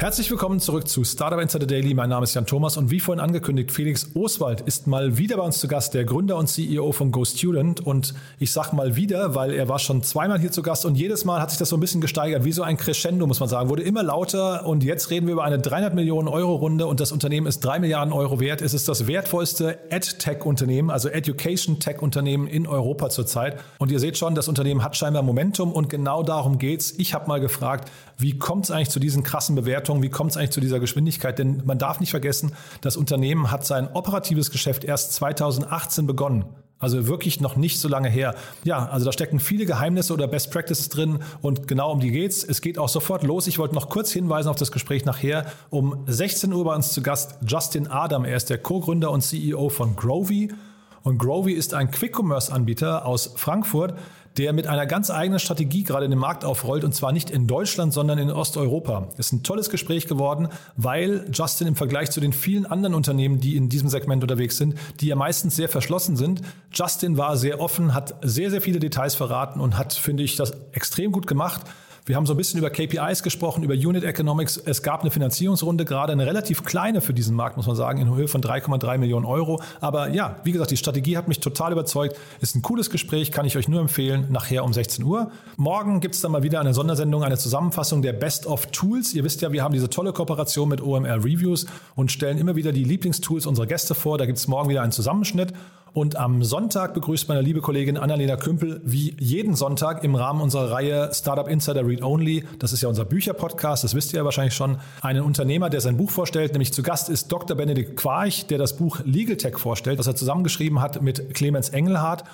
Herzlich willkommen zurück zu Startup Insider Daily. Mein Name ist Jan Thomas und wie vorhin angekündigt, Felix Oswald ist mal wieder bei uns zu Gast, der Gründer und CEO von GoStudent. Und ich sage mal wieder, weil er war schon zweimal hier zu Gast und jedes Mal hat sich das so ein bisschen gesteigert, wie so ein Crescendo, muss man sagen. Wurde immer lauter und jetzt reden wir über eine 300 Millionen Euro Runde und das Unternehmen ist 3 Milliarden Euro wert. Es ist das wertvollste EdTech-Unternehmen, also Education-Tech-Unternehmen in Europa zurzeit. Und ihr seht schon, das Unternehmen hat scheinbar Momentum und genau darum geht's. Ich habe mal gefragt, wie kommt es eigentlich zu diesen krassen Bewertungen? Wie kommt es eigentlich zu dieser Geschwindigkeit? Denn man darf nicht vergessen, das Unternehmen hat sein operatives Geschäft erst 2018 begonnen. Also wirklich noch nicht so lange her. Ja, also da stecken viele Geheimnisse oder Best Practices drin und genau um die geht's. Es geht auch sofort los. Ich wollte noch kurz hinweisen auf das Gespräch nachher. Um 16 Uhr bei uns zu Gast Justin Adam. Er ist der Co-Gründer und CEO von Grovy. Und Grovy ist ein Quick-Commerce-Anbieter aus Frankfurt, der mit einer ganz eigenen Strategie gerade in den Markt aufrollt und zwar nicht in Deutschland, sondern in Osteuropa. Ist ein tolles Gespräch geworden, weil Justin im Vergleich zu den vielen anderen Unternehmen, die in diesem Segment unterwegs sind, die ja meistens sehr verschlossen sind, Justin war sehr offen, hat sehr, sehr viele Details verraten und hat, finde ich, das extrem gut gemacht. Wir haben so ein bisschen über KPIs gesprochen, über Unit Economics. Es gab eine Finanzierungsrunde, gerade eine relativ kleine für diesen Markt, muss man sagen, in Höhe von 3,3 Millionen Euro. Aber ja, wie gesagt, die Strategie hat mich total überzeugt. Ist ein cooles Gespräch, kann ich euch nur empfehlen, nachher um 16 Uhr. Morgen gibt es dann mal wieder eine Sondersendung, eine Zusammenfassung der Best of Tools. Ihr wisst ja, wir haben diese tolle Kooperation mit OMR Reviews und stellen immer wieder die Lieblingstools unserer Gäste vor. Da gibt es morgen wieder einen Zusammenschnitt. Und am Sonntag begrüßt meine liebe Kollegin Annalena Kümpel wie jeden Sonntag im Rahmen unserer Reihe Startup Insider Read Only, das ist ja unser Bücherpodcast, das wisst ihr ja wahrscheinlich schon, einen Unternehmer, der sein Buch vorstellt. Nämlich zu Gast ist Dr. Benedikt Quarch, der das Buch Legal Tech vorstellt, das er zusammengeschrieben hat mit Clemens Engelhardt.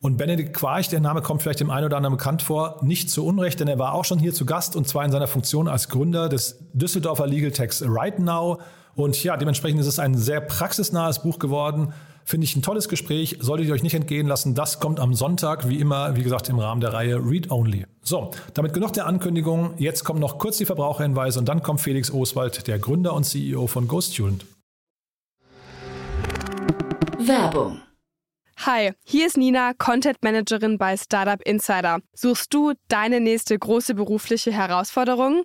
Und Benedikt Quarch, der Name kommt vielleicht dem einen oder anderen bekannt vor, nicht zu Unrecht, denn er war auch schon hier zu Gast und zwar in seiner Funktion als Gründer des Düsseldorfer Legal Techs Right Now. Und ja, dementsprechend ist es ein sehr praxisnahes Buch geworden. Finde ich ein tolles Gespräch, solltet ihr euch nicht entgehen lassen. Das kommt am Sonntag, wie immer, wie gesagt, im Rahmen der Reihe Read Only. So, damit genug der Ankündigung. Jetzt kommen noch kurz die Verbraucherhinweise und dann kommt Felix Oswald, der Gründer und CEO von GoStudent. Werbung. Hi, hier ist Nina, Content Managerin bei Startup Insider. Suchst du deine nächste große berufliche Herausforderung?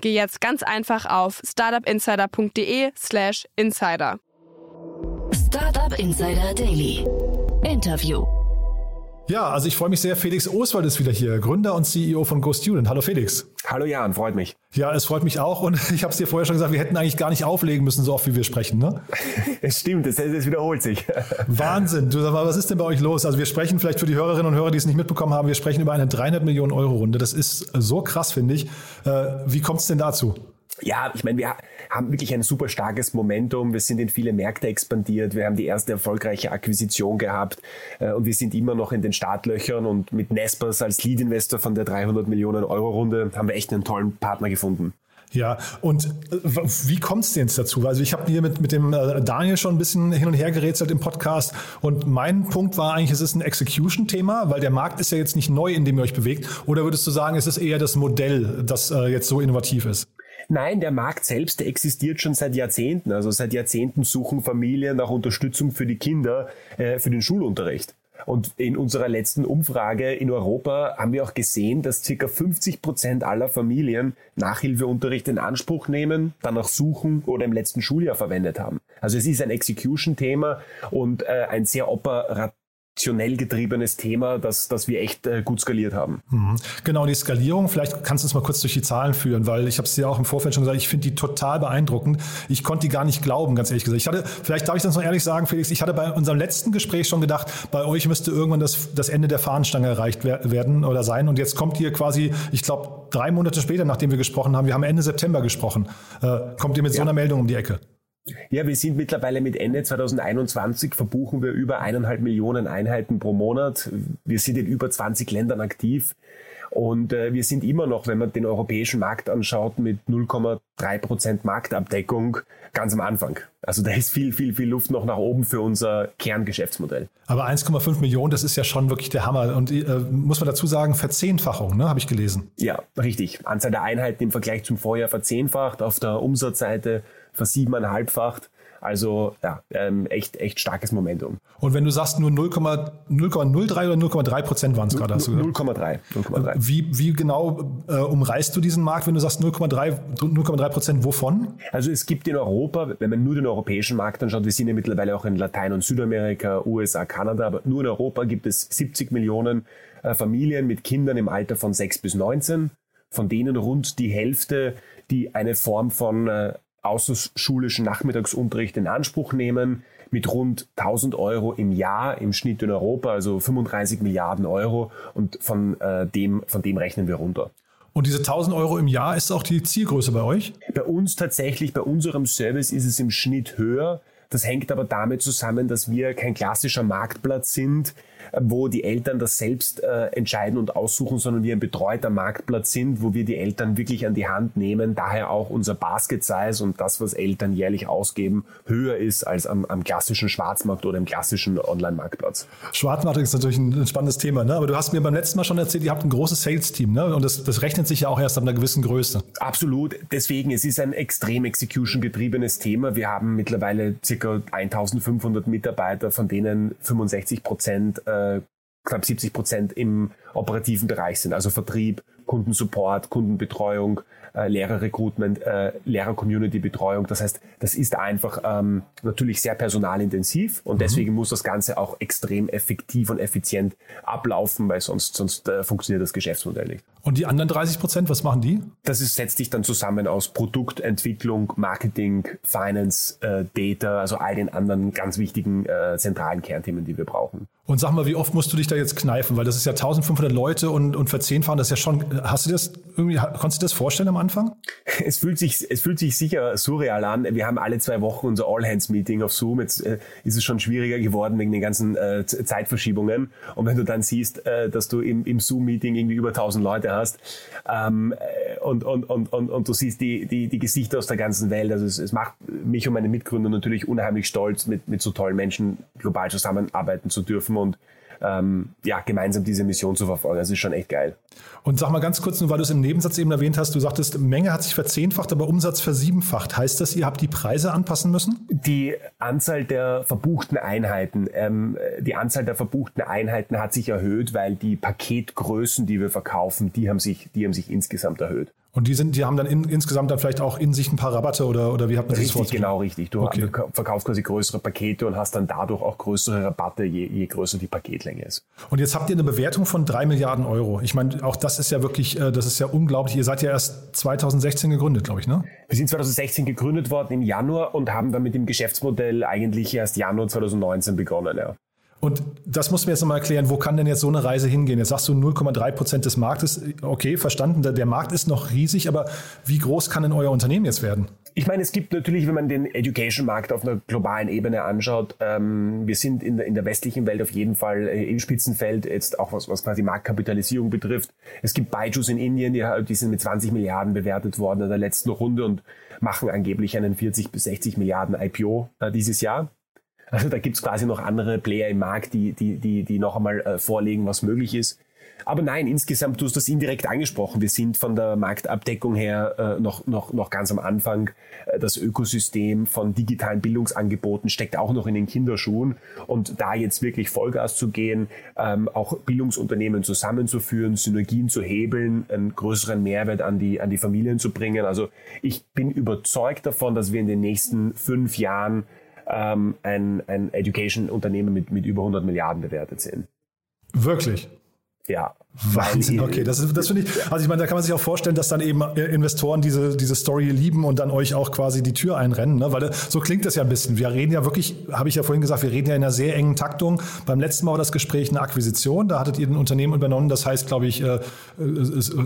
geh jetzt ganz einfach auf startupinsider.de/slash insider. Startup Insider Daily. Interview. Ja, also ich freue mich sehr. Felix Oswald ist wieder hier, Gründer und CEO von GoStudent. Hallo Felix. Hallo Jan, freut mich. Ja, es freut mich auch und ich habe es dir vorher schon gesagt, wir hätten eigentlich gar nicht auflegen müssen, so oft wie wir sprechen. Ne? Es stimmt, es, es wiederholt sich. Wahnsinn. Du sag mal, was ist denn bei euch los? Also wir sprechen vielleicht für die Hörerinnen und Hörer, die es nicht mitbekommen haben, wir sprechen über eine 300 Millionen Euro Runde. Das ist so krass, finde ich. Äh, wie kommt es denn dazu? Ja, ich meine, wir haben wirklich ein super starkes Momentum. Wir sind in viele Märkte expandiert. Wir haben die erste erfolgreiche Akquisition gehabt äh, und wir sind immer noch in den Startlöchern und mit Nespers als Lead-Investor von der 300 Millionen Euro Runde haben wir echt einen tollen Partner gefunden. Ja, und äh, wie kommt es denn jetzt dazu? Also ich habe hier mit, mit dem äh, Daniel schon ein bisschen hin und her gerätselt im Podcast und mein Punkt war eigentlich, es ist ein Execution-Thema, weil der Markt ist ja jetzt nicht neu, in dem ihr euch bewegt. Oder würdest du sagen, es ist eher das Modell, das äh, jetzt so innovativ ist? Nein, der Markt selbst existiert schon seit Jahrzehnten. Also seit Jahrzehnten suchen Familien nach Unterstützung für die Kinder, äh, für den Schulunterricht. Und in unserer letzten Umfrage in Europa haben wir auch gesehen, dass circa 50 Prozent aller Familien Nachhilfeunterricht in Anspruch nehmen, danach suchen oder im letzten Schuljahr verwendet haben. Also es ist ein Execution-Thema und äh, ein sehr operativ konzeptionell getriebenes Thema, das, das wir echt äh, gut skaliert haben. Mhm. Genau, die Skalierung, vielleicht kannst du uns mal kurz durch die Zahlen führen, weil ich habe es dir auch im Vorfeld schon gesagt, ich finde die total beeindruckend. Ich konnte die gar nicht glauben, ganz ehrlich gesagt. Ich hatte, vielleicht darf ich das noch ehrlich sagen, Felix, ich hatte bei unserem letzten Gespräch schon gedacht, bei euch müsste irgendwann das, das Ende der Fahnenstange erreicht werden oder sein. Und jetzt kommt ihr quasi, ich glaube, drei Monate später, nachdem wir gesprochen haben, wir haben Ende September gesprochen, äh, kommt ihr mit ja. so einer Meldung um die Ecke. Ja, wir sind mittlerweile mit Ende 2021 verbuchen wir über eineinhalb Millionen Einheiten pro Monat. Wir sind in über 20 Ländern aktiv. Und äh, wir sind immer noch, wenn man den europäischen Markt anschaut, mit 0,3 Prozent Marktabdeckung ganz am Anfang. Also da ist viel, viel, viel Luft noch nach oben für unser Kerngeschäftsmodell. Aber 1,5 Millionen, das ist ja schon wirklich der Hammer. Und äh, muss man dazu sagen, Verzehnfachung, ne, habe ich gelesen. Ja, richtig. Anzahl der Einheiten im Vergleich zum Vorjahr verzehnfacht. Auf der Umsatzseite versiebeneinhalbfacht. Also ja, ähm, echt, echt starkes Momentum. Und wenn du sagst nur 0,03 oder 0,3 Prozent waren es gerade, hast du 0,3. Wie, wie genau äh, umreißt du diesen Markt, wenn du sagst 0,3 Prozent wovon? Also es gibt in Europa, wenn man nur den europäischen Markt anschaut, wir sind ja mittlerweile auch in Latein- und Südamerika, USA, Kanada, aber nur in Europa gibt es 70 Millionen äh, Familien mit Kindern im Alter von 6 bis 19, von denen rund die Hälfte, die eine Form von äh, außerschulischen Nachmittagsunterricht in Anspruch nehmen mit rund 1000 Euro im Jahr im Schnitt in Europa, also 35 Milliarden Euro und von, äh, dem, von dem rechnen wir runter. Und diese 1000 Euro im Jahr ist auch die Zielgröße bei euch? Bei uns tatsächlich, bei unserem Service ist es im Schnitt höher. Das hängt aber damit zusammen, dass wir kein klassischer Marktplatz sind, wo die Eltern das selbst äh, entscheiden und aussuchen, sondern wir ein betreuter Marktplatz sind, wo wir die Eltern wirklich an die Hand nehmen. Daher auch unser Basket Size und das, was Eltern jährlich ausgeben, höher ist als am, am klassischen Schwarzmarkt oder im klassischen Online-Marktplatz. Schwarzmarkt ist natürlich ein, spannendes Thema, ne? aber du hast mir beim letzten Mal schon erzählt, ihr habt ein großes Sales-Team ne? und das, das rechnet sich ja auch erst ab einer gewissen Größe. Absolut. Deswegen, es ist ein extrem Execution-getriebenes Thema. Wir haben mittlerweile circa 1500 Mitarbeiter, von denen 65 Prozent äh, knapp 70 Prozent im operativen Bereich sind, also Vertrieb, Kundensupport, Kundenbetreuung, äh, Lehrerrecruitment, äh, Lehrer-Community-Betreuung. Das heißt, das ist einfach ähm, natürlich sehr personalintensiv und mhm. deswegen muss das Ganze auch extrem effektiv und effizient ablaufen, weil sonst, sonst äh, funktioniert das Geschäftsmodell nicht. Und die anderen 30 Prozent, was machen die? Das ist, setzt sich dann zusammen aus Produktentwicklung, Marketing, Finance, äh, Data, also all den anderen ganz wichtigen äh, zentralen Kernthemen, die wir brauchen. Und sag mal, wie oft musst du dich da jetzt kneifen? Weil das ist ja 1500 Leute und, und verzehnfachen, das ist ja schon, hast du das irgendwie, konntest du das vorstellen am Anfang? Es fühlt sich, es fühlt sich sicher surreal an. Wir haben alle zwei Wochen unser All-Hands-Meeting auf Zoom. Jetzt äh, ist es schon schwieriger geworden wegen den ganzen äh, Zeitverschiebungen. Und wenn du dann siehst, äh, dass du im, im Zoom-Meeting irgendwie über 1000 Leute hast, ähm, äh, und, und, und, und, und du siehst die, die, die Gesichter aus der ganzen Welt. Also es, es macht mich und meine Mitgründer natürlich unheimlich stolz, mit, mit so tollen Menschen global zusammenarbeiten zu dürfen und ähm, ja, gemeinsam diese Mission zu verfolgen. Das ist schon echt geil. Und sag mal ganz kurz, nur weil du es im Nebensatz eben erwähnt hast, du sagtest, Menge hat sich verzehnfacht, aber Umsatz versiebenfacht. Heißt das, ihr habt die Preise anpassen müssen? Die Anzahl der verbuchten Einheiten, ähm, die Anzahl der verbuchten Einheiten hat sich erhöht, weil die Paketgrößen, die wir verkaufen, die haben sich, die haben sich insgesamt erhöht. Und die sind, die haben dann in, insgesamt dann vielleicht auch in sich ein paar Rabatte oder, oder wie habt ihr das Richtig, genau, richtig. Du okay. verkaufst quasi größere Pakete und hast dann dadurch auch größere Rabatte, je, je größer die Paketlänge ist. Und jetzt habt ihr eine Bewertung von drei Milliarden Euro. Ich meine, auch das ist ja wirklich, äh, das ist ja unglaublich. Ihr seid ja erst 2016 gegründet, glaube ich, ne? Wir sind 2016 gegründet worden im Januar und haben dann mit dem Geschäftsmodell eigentlich erst Januar 2019 begonnen, ja. Und das muss mir jetzt nochmal erklären, wo kann denn jetzt so eine Reise hingehen? Jetzt sagst du 0,3 Prozent des Marktes. Okay, verstanden, der Markt ist noch riesig, aber wie groß kann denn euer Unternehmen jetzt werden? Ich meine, es gibt natürlich, wenn man den Education-Markt auf einer globalen Ebene anschaut, ähm, wir sind in der, in der westlichen Welt auf jeden Fall äh, im Spitzenfeld, jetzt auch was, was quasi Marktkapitalisierung betrifft. Es gibt Baijus in Indien, die, die sind mit 20 Milliarden bewertet worden in der letzten Runde und machen angeblich einen 40 bis 60 Milliarden IPO äh, dieses Jahr. Also da gibt's quasi noch andere Player im Markt, die, die, die, die noch einmal äh, vorlegen, was möglich ist. Aber nein, insgesamt, du hast das indirekt angesprochen. Wir sind von der Marktabdeckung her äh, noch, noch, noch ganz am Anfang. Äh, das Ökosystem von digitalen Bildungsangeboten steckt auch noch in den Kinderschuhen. Und da jetzt wirklich Vollgas zu gehen, ähm, auch Bildungsunternehmen zusammenzuführen, Synergien zu hebeln, einen größeren Mehrwert an die, an die Familien zu bringen. Also ich bin überzeugt davon, dass wir in den nächsten fünf Jahren ähm, ein, ein Education-Unternehmen mit, mit über 100 Milliarden bewertet sind. Wirklich? Ja. Wahnsinn, okay. Das, das finde ich, also ich meine, da kann man sich auch vorstellen, dass dann eben äh, Investoren diese, diese Story lieben und dann euch auch quasi die Tür einrennen, ne? weil so klingt das ja ein bisschen. Wir reden ja wirklich, habe ich ja vorhin gesagt, wir reden ja in einer sehr engen Taktung. Beim letzten Mal war das Gespräch eine Akquisition, da hattet ihr ein Unternehmen übernommen, das heißt, glaube ich, äh, äh,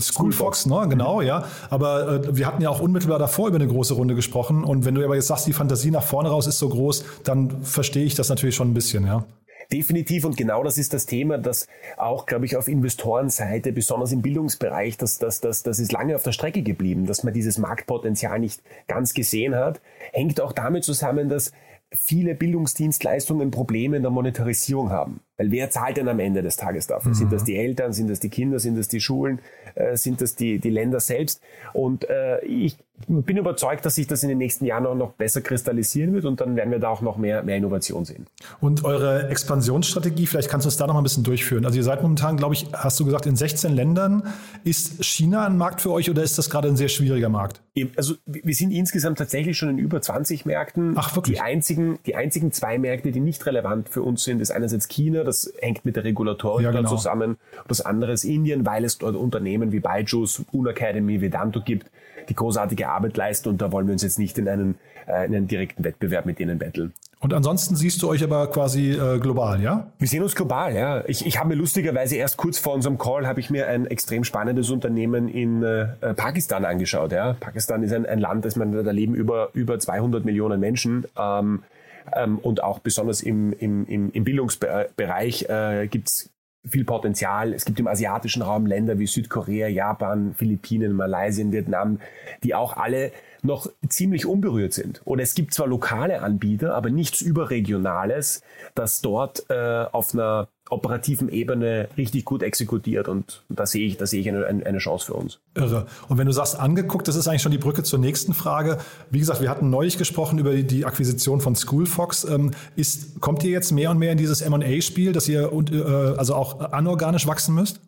Schoolfox, ne? genau, ja. Aber äh, wir hatten ja auch unmittelbar davor über eine große Runde gesprochen und wenn du aber jetzt sagst, die Fantasie nach vorne raus ist so groß, dann verstehe ich das natürlich schon ein bisschen, ja. Definitiv und genau das ist das Thema, das auch, glaube ich, auf Investorenseite, besonders im Bildungsbereich, das, das, das, das ist lange auf der Strecke geblieben, dass man dieses Marktpotenzial nicht ganz gesehen hat. Hängt auch damit zusammen, dass viele Bildungsdienstleistungen Probleme in der Monetarisierung haben. Weil wer zahlt denn am Ende des Tages dafür? Mhm. Sind das die Eltern, sind das die Kinder, sind das die Schulen, äh, sind das die, die Länder selbst? Und äh, ich bin überzeugt, dass sich das in den nächsten Jahren auch noch besser kristallisieren wird und dann werden wir da auch noch mehr, mehr Innovation sehen. Und eure Expansionsstrategie, vielleicht kannst du es da noch mal ein bisschen durchführen. Also ihr seid momentan, glaube ich, hast du gesagt, in 16 Ländern. Ist China ein Markt für euch oder ist das gerade ein sehr schwieriger Markt? Also wir sind insgesamt tatsächlich schon in über 20 Märkten. Ach, wirklich? Die einzigen, die einzigen zwei Märkte, die nicht relevant für uns sind, ist einerseits China, das hängt mit der Regulatorik ja, genau. zusammen. Das andere ist Indien, weil es dort Unternehmen wie Byju's, Unacademy, Vedanto gibt, die großartige Arbeit leisten und da wollen wir uns jetzt nicht in einen, äh, in einen direkten Wettbewerb mit denen betteln. Und ansonsten siehst du euch aber quasi äh, global, ja? Wir sehen uns global, ja. Ich, ich habe mir lustigerweise erst kurz vor unserem Call habe ich mir ein extrem spannendes Unternehmen in äh, Pakistan angeschaut. Ja. Pakistan ist ein, ein Land, das man da leben über über 200 Millionen Menschen. Ähm, ähm, und auch besonders im, im, im, im Bildungsbereich äh, gibt es viel Potenzial. Es gibt im asiatischen Raum Länder wie Südkorea, Japan, Philippinen, Malaysia, Vietnam, die auch alle noch ziemlich unberührt sind. Oder es gibt zwar lokale Anbieter, aber nichts überregionales, das dort äh, auf einer operativen Ebene richtig gut exekutiert und da sehe ich, da sehe ich eine, eine Chance für uns. Irre. Und wenn du sagst angeguckt, das ist eigentlich schon die Brücke zur nächsten Frage. Wie gesagt, wir hatten neulich gesprochen über die Akquisition von Schoolfox. Ähm, ist, kommt ihr jetzt mehr und mehr in dieses M&A-Spiel, dass ihr äh, also auch anorganisch wachsen müsst?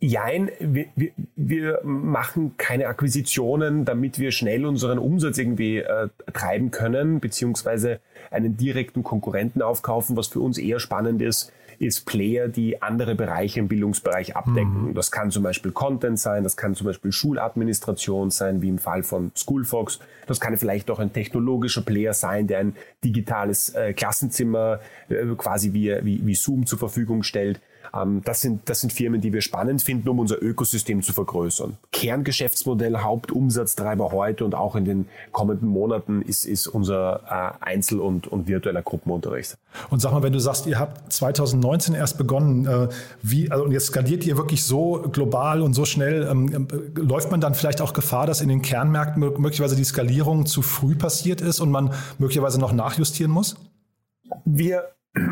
Jein, wir, wir, wir machen keine Akquisitionen, damit wir schnell unseren Umsatz irgendwie äh, treiben können, beziehungsweise einen direkten Konkurrenten aufkaufen. Was für uns eher spannend ist, ist Player, die andere Bereiche im Bildungsbereich abdecken. Mhm. Das kann zum Beispiel Content sein, das kann zum Beispiel Schuladministration sein, wie im Fall von Schoolfox. Das kann vielleicht auch ein technologischer Player sein, der ein digitales äh, Klassenzimmer äh, quasi wie, wie, wie Zoom zur Verfügung stellt. Ähm, das, sind, das sind Firmen, die wir spannend finden, um unser Ökosystem zu vergrößern. Kerngeschäftsmodell, Hauptumsatztreiber heute und auch in den kommenden Monaten ist, ist unser äh, Einzel- und, und virtueller Gruppenunterricht. Und sag mal, wenn du sagst, ihr habt 2019 erst begonnen, äh, wie, also jetzt skaliert ihr wirklich so global und so schnell, ähm, äh, läuft man dann vielleicht auch Gefahr, dass in den Kernmärkten möglicherweise die Skalierung zu früh passiert ist und man möglicherweise noch nachjustieren muss? Wir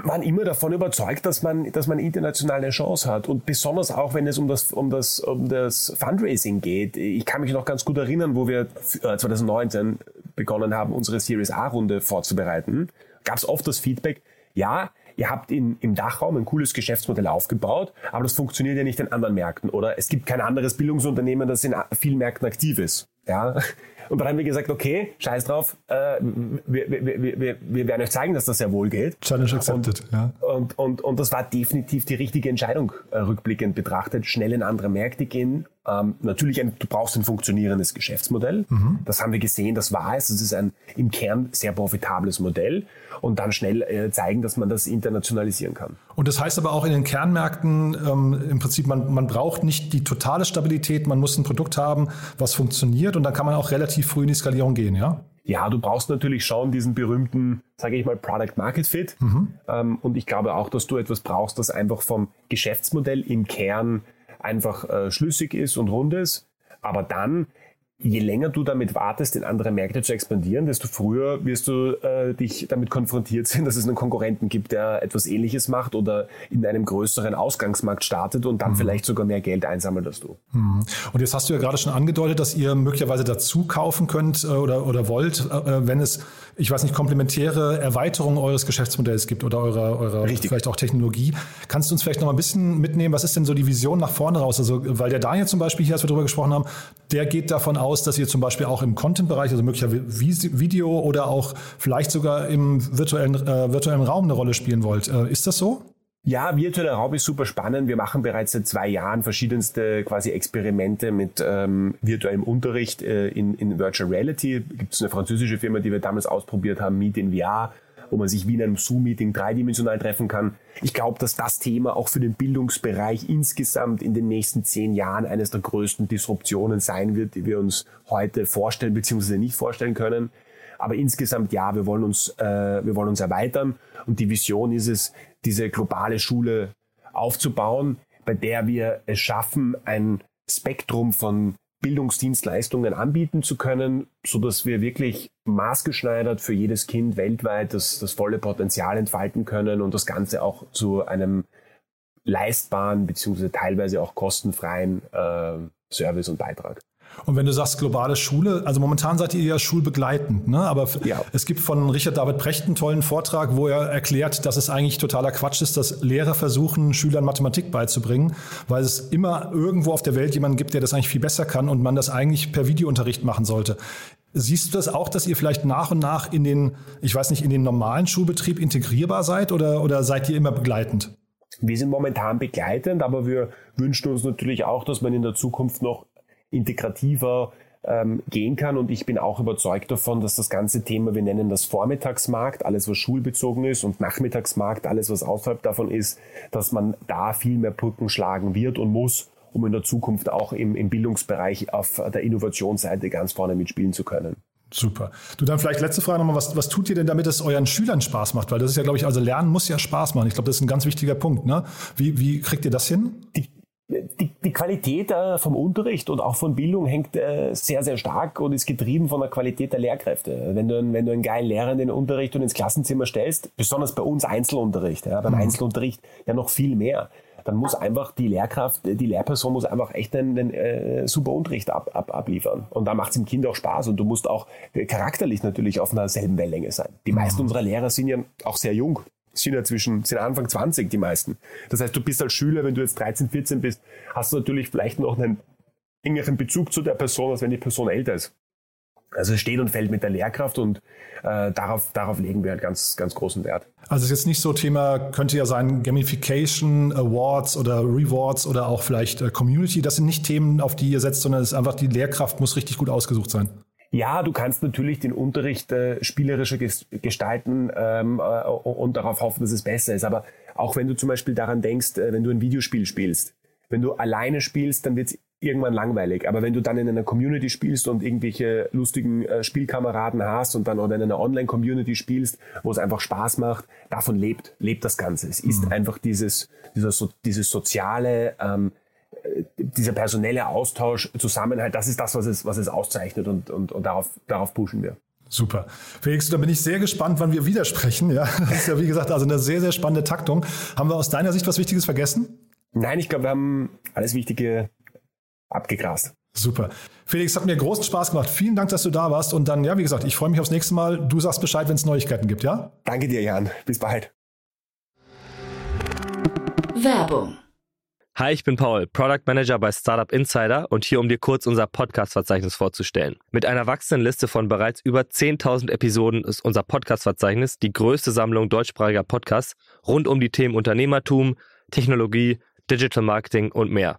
waren immer davon überzeugt, dass man, dass man internationale Chance hat. Und besonders auch, wenn es um das, um das, um das Fundraising geht. Ich kann mich noch ganz gut erinnern, wo wir 2019 äh, begonnen haben, unsere Series A-Runde vorzubereiten. Gab es oft das Feedback, ja, ihr habt in, im Dachraum ein cooles Geschäftsmodell aufgebaut, aber das funktioniert ja nicht in anderen Märkten. Oder es gibt kein anderes Bildungsunternehmen, das in vielen Märkten aktiv ist. Ja, und dann haben wir gesagt, okay, scheiß drauf, äh, wir, wir, wir, wir werden euch zeigen, dass das sehr wohl geht. Challenge accepted, und, ja. Und, und, und das war definitiv die richtige Entscheidung, äh, rückblickend betrachtet. Schnell in andere Märkte gehen. Ähm, natürlich, ein, du brauchst ein funktionierendes Geschäftsmodell. Mhm. Das haben wir gesehen, das war es. Das ist ein im Kern sehr profitables Modell. Und dann schnell äh, zeigen, dass man das internationalisieren kann. Und das heißt aber auch in den Kernmärkten ähm, im Prinzip, man, man braucht nicht die totale Stabilität, man muss ein Produkt haben, was funktioniert und dann kann man auch relativ früh in die Skalierung gehen, ja? Ja, du brauchst natürlich schon diesen berühmten, sage ich mal, Product Market Fit. Mhm. Ähm, und ich glaube auch, dass du etwas brauchst, das einfach vom Geschäftsmodell im Kern einfach äh, schlüssig ist und rund ist. Aber dann je länger du damit wartest, in andere Märkte zu expandieren, desto früher wirst du äh, dich damit konfrontiert sehen, dass es einen Konkurrenten gibt, der etwas Ähnliches macht oder in einem größeren Ausgangsmarkt startet und dann mhm. vielleicht sogar mehr Geld einsammelt als du. Mhm. Und jetzt hast du ja gerade schon angedeutet, dass ihr möglicherweise dazu kaufen könnt äh, oder, oder wollt, äh, wenn es, ich weiß nicht, komplementäre Erweiterungen eures Geschäftsmodells gibt oder eurer, eurer vielleicht auch Technologie. Kannst du uns vielleicht noch mal ein bisschen mitnehmen, was ist denn so die Vision nach vorne raus? Also, weil der Daniel zum Beispiel hier, als wir darüber gesprochen haben, der geht davon aus, aus, dass ihr zum Beispiel auch im Content-Bereich, also möglicherweise Video oder auch vielleicht sogar im virtuellen, äh, virtuellen Raum eine Rolle spielen wollt. Äh, ist das so? Ja, virtueller Raum ist super spannend. Wir machen bereits seit zwei Jahren verschiedenste quasi Experimente mit ähm, virtuellem Unterricht äh, in, in Virtual Reality. Gibt es eine französische Firma, die wir damals ausprobiert haben, Meet in VR, wo man sich wie in einem Zoom-Meeting dreidimensional treffen kann. Ich glaube, dass das Thema auch für den Bildungsbereich insgesamt in den nächsten zehn Jahren eines der größten Disruptionen sein wird, die wir uns heute vorstellen bzw. nicht vorstellen können. Aber insgesamt ja, wir wollen uns, äh, wir wollen uns erweitern und die Vision ist es, diese globale Schule aufzubauen, bei der wir es schaffen, ein Spektrum von Bildungsdienstleistungen anbieten zu können, so dass wir wirklich maßgeschneidert für jedes Kind weltweit das, das volle Potenzial entfalten können und das Ganze auch zu einem leistbaren beziehungsweise teilweise auch kostenfreien äh, Service und Beitrag. Und wenn du sagst globale Schule, also momentan seid ihr ja schulbegleitend, ne? aber ja. es gibt von Richard David Precht einen tollen Vortrag, wo er erklärt, dass es eigentlich totaler Quatsch ist, dass Lehrer versuchen, Schülern Mathematik beizubringen, weil es immer irgendwo auf der Welt jemanden gibt, der das eigentlich viel besser kann und man das eigentlich per Videounterricht machen sollte. Siehst du das auch, dass ihr vielleicht nach und nach in den, ich weiß nicht, in den normalen Schulbetrieb integrierbar seid oder, oder seid ihr immer begleitend? Wir sind momentan begleitend, aber wir wünschen uns natürlich auch, dass man in der Zukunft noch integrativer ähm, gehen kann. Und ich bin auch überzeugt davon, dass das ganze Thema, wir nennen das Vormittagsmarkt, alles was schulbezogen ist und Nachmittagsmarkt, alles was außerhalb davon ist, dass man da viel mehr Brücken schlagen wird und muss, um in der Zukunft auch im, im Bildungsbereich auf der Innovationsseite ganz vorne mitspielen zu können. Super. Du dann vielleicht letzte Frage nochmal, was, was tut ihr denn, damit es euren Schülern Spaß macht? Weil das ist ja, glaube ich, also Lernen muss ja Spaß machen. Ich glaube, das ist ein ganz wichtiger Punkt. Ne? Wie, wie kriegt ihr das hin? Die die, die Qualität äh, vom Unterricht und auch von Bildung hängt äh, sehr, sehr stark und ist getrieben von der Qualität der Lehrkräfte. Wenn du, wenn du einen geilen Lehrer in den Unterricht und ins Klassenzimmer stellst, besonders bei uns Einzelunterricht, ja, beim mhm. Einzelunterricht ja noch viel mehr, dann muss einfach die Lehrkraft, die Lehrperson muss einfach echt einen, einen äh, super Unterricht ab, ab, abliefern. Und da macht es dem Kind auch Spaß und du musst auch charakterlich natürlich auf einer selben Wellenlänge sein. Die meisten mhm. unserer Lehrer sind ja auch sehr jung sind ja zwischen, sind Anfang 20 die meisten. Das heißt, du bist als Schüler, wenn du jetzt 13, 14 bist, hast du natürlich vielleicht noch einen engeren Bezug zu der Person, als wenn die Person älter ist. Also es steht und fällt mit der Lehrkraft und äh, darauf, darauf legen wir halt ganz, ganz großen Wert. Also es ist jetzt nicht so Thema, könnte ja sein Gamification, Awards oder Rewards oder auch vielleicht äh, Community. Das sind nicht Themen, auf die ihr setzt, sondern es ist einfach, die Lehrkraft muss richtig gut ausgesucht sein. Ja, du kannst natürlich den Unterricht äh, spielerischer ges gestalten ähm, äh, und darauf hoffen, dass es besser ist. Aber auch wenn du zum Beispiel daran denkst, äh, wenn du ein Videospiel spielst, wenn du alleine spielst, dann wird es irgendwann langweilig. Aber wenn du dann in einer Community spielst und irgendwelche lustigen äh, Spielkameraden hast und dann oder in einer Online-Community spielst, wo es einfach Spaß macht, davon lebt, lebt das Ganze. Es ist mhm. einfach dieses, dieser, so, dieses soziale, ähm, dieser personelle Austausch, Zusammenhalt, das ist das, was es, was es auszeichnet und, und, und darauf, darauf pushen wir. Super. Felix, da bin ich sehr gespannt, wann wir widersprechen. Ja, das ist ja wie gesagt also eine sehr, sehr spannende Taktung. Haben wir aus deiner Sicht was Wichtiges vergessen? Nein, ich glaube, wir haben alles Wichtige abgegrast. Super. Felix, hat mir großen Spaß gemacht. Vielen Dank, dass du da warst. Und dann, ja, wie gesagt, ich freue mich aufs nächste Mal. Du sagst Bescheid, wenn es Neuigkeiten gibt, ja? Danke dir, Jan. Bis bald. Werbung Hi, ich bin Paul, Product Manager bei Startup Insider und hier, um dir kurz unser Podcast-Verzeichnis vorzustellen. Mit einer wachsenden Liste von bereits über 10.000 Episoden ist unser Podcast-Verzeichnis die größte Sammlung deutschsprachiger Podcasts rund um die Themen Unternehmertum, Technologie, Digital Marketing und mehr.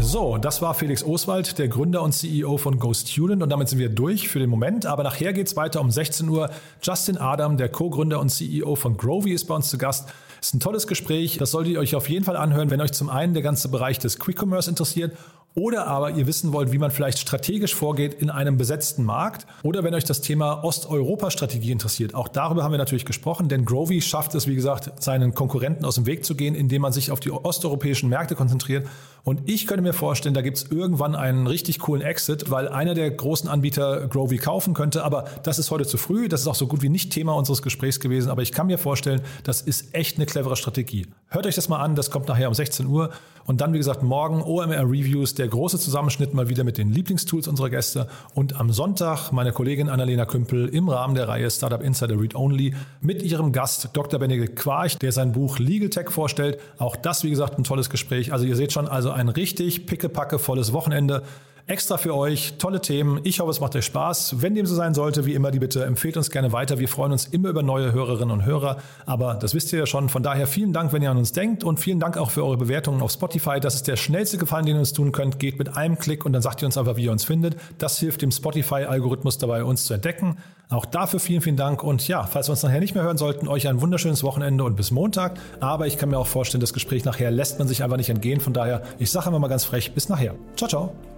So, das war Felix Oswald, der Gründer und CEO von GoStudent und damit sind wir durch für den Moment. Aber nachher geht es weiter um 16 Uhr. Justin Adam, der Co-Gründer und CEO von Grovy, ist bei uns zu Gast. Ist ein tolles Gespräch. Das solltet ihr euch auf jeden Fall anhören, wenn euch zum einen der ganze Bereich des Quick Commerce interessiert oder aber ihr wissen wollt, wie man vielleicht strategisch vorgeht in einem besetzten Markt oder wenn euch das Thema Osteuropa-Strategie interessiert. Auch darüber haben wir natürlich gesprochen, denn Grovy schafft es, wie gesagt, seinen Konkurrenten aus dem Weg zu gehen, indem man sich auf die osteuropäischen Märkte konzentriert. Und ich könnte mir vorstellen, da gibt es irgendwann einen richtig coolen Exit, weil einer der großen Anbieter Grovy kaufen könnte. Aber das ist heute zu früh. Das ist auch so gut wie nicht Thema unseres Gesprächs gewesen. Aber ich kann mir vorstellen, das ist echt eine clevere Strategie. Hört euch das mal an. Das kommt nachher um 16 Uhr. Und dann, wie gesagt, morgen OMR Reviews, der große Zusammenschnitt mal wieder mit den Lieblingstools unserer Gäste. Und am Sonntag meine Kollegin Annalena Kümpel im Rahmen der Reihe Startup Insider Read Only mit ihrem Gast Dr. Benedikt Quarch, der sein Buch Legal Tech vorstellt. Auch das, wie gesagt, ein tolles Gespräch. Also ihr seht schon, also ein richtig pickepacke volles Wochenende extra für euch. Tolle Themen. Ich hoffe, es macht euch Spaß. Wenn dem so sein sollte, wie immer die Bitte, empfehlt uns gerne weiter. Wir freuen uns immer über neue Hörerinnen und Hörer. Aber das wisst ihr ja schon. Von daher vielen Dank, wenn ihr an uns denkt und vielen Dank auch für eure Bewertungen auf Spotify. Das ist der schnellste Gefallen, den ihr uns tun könnt. Geht mit einem Klick und dann sagt ihr uns einfach, wie ihr uns findet. Das hilft dem Spotify-Algorithmus dabei, uns zu entdecken. Auch dafür vielen, vielen Dank. Und ja, falls wir uns nachher nicht mehr hören sollten, euch ein wunderschönes Wochenende und bis Montag. Aber ich kann mir auch vorstellen, das Gespräch nachher lässt man sich einfach nicht entgehen. Von daher, ich sage immer mal ganz frech, bis nachher. Ciao, ciao.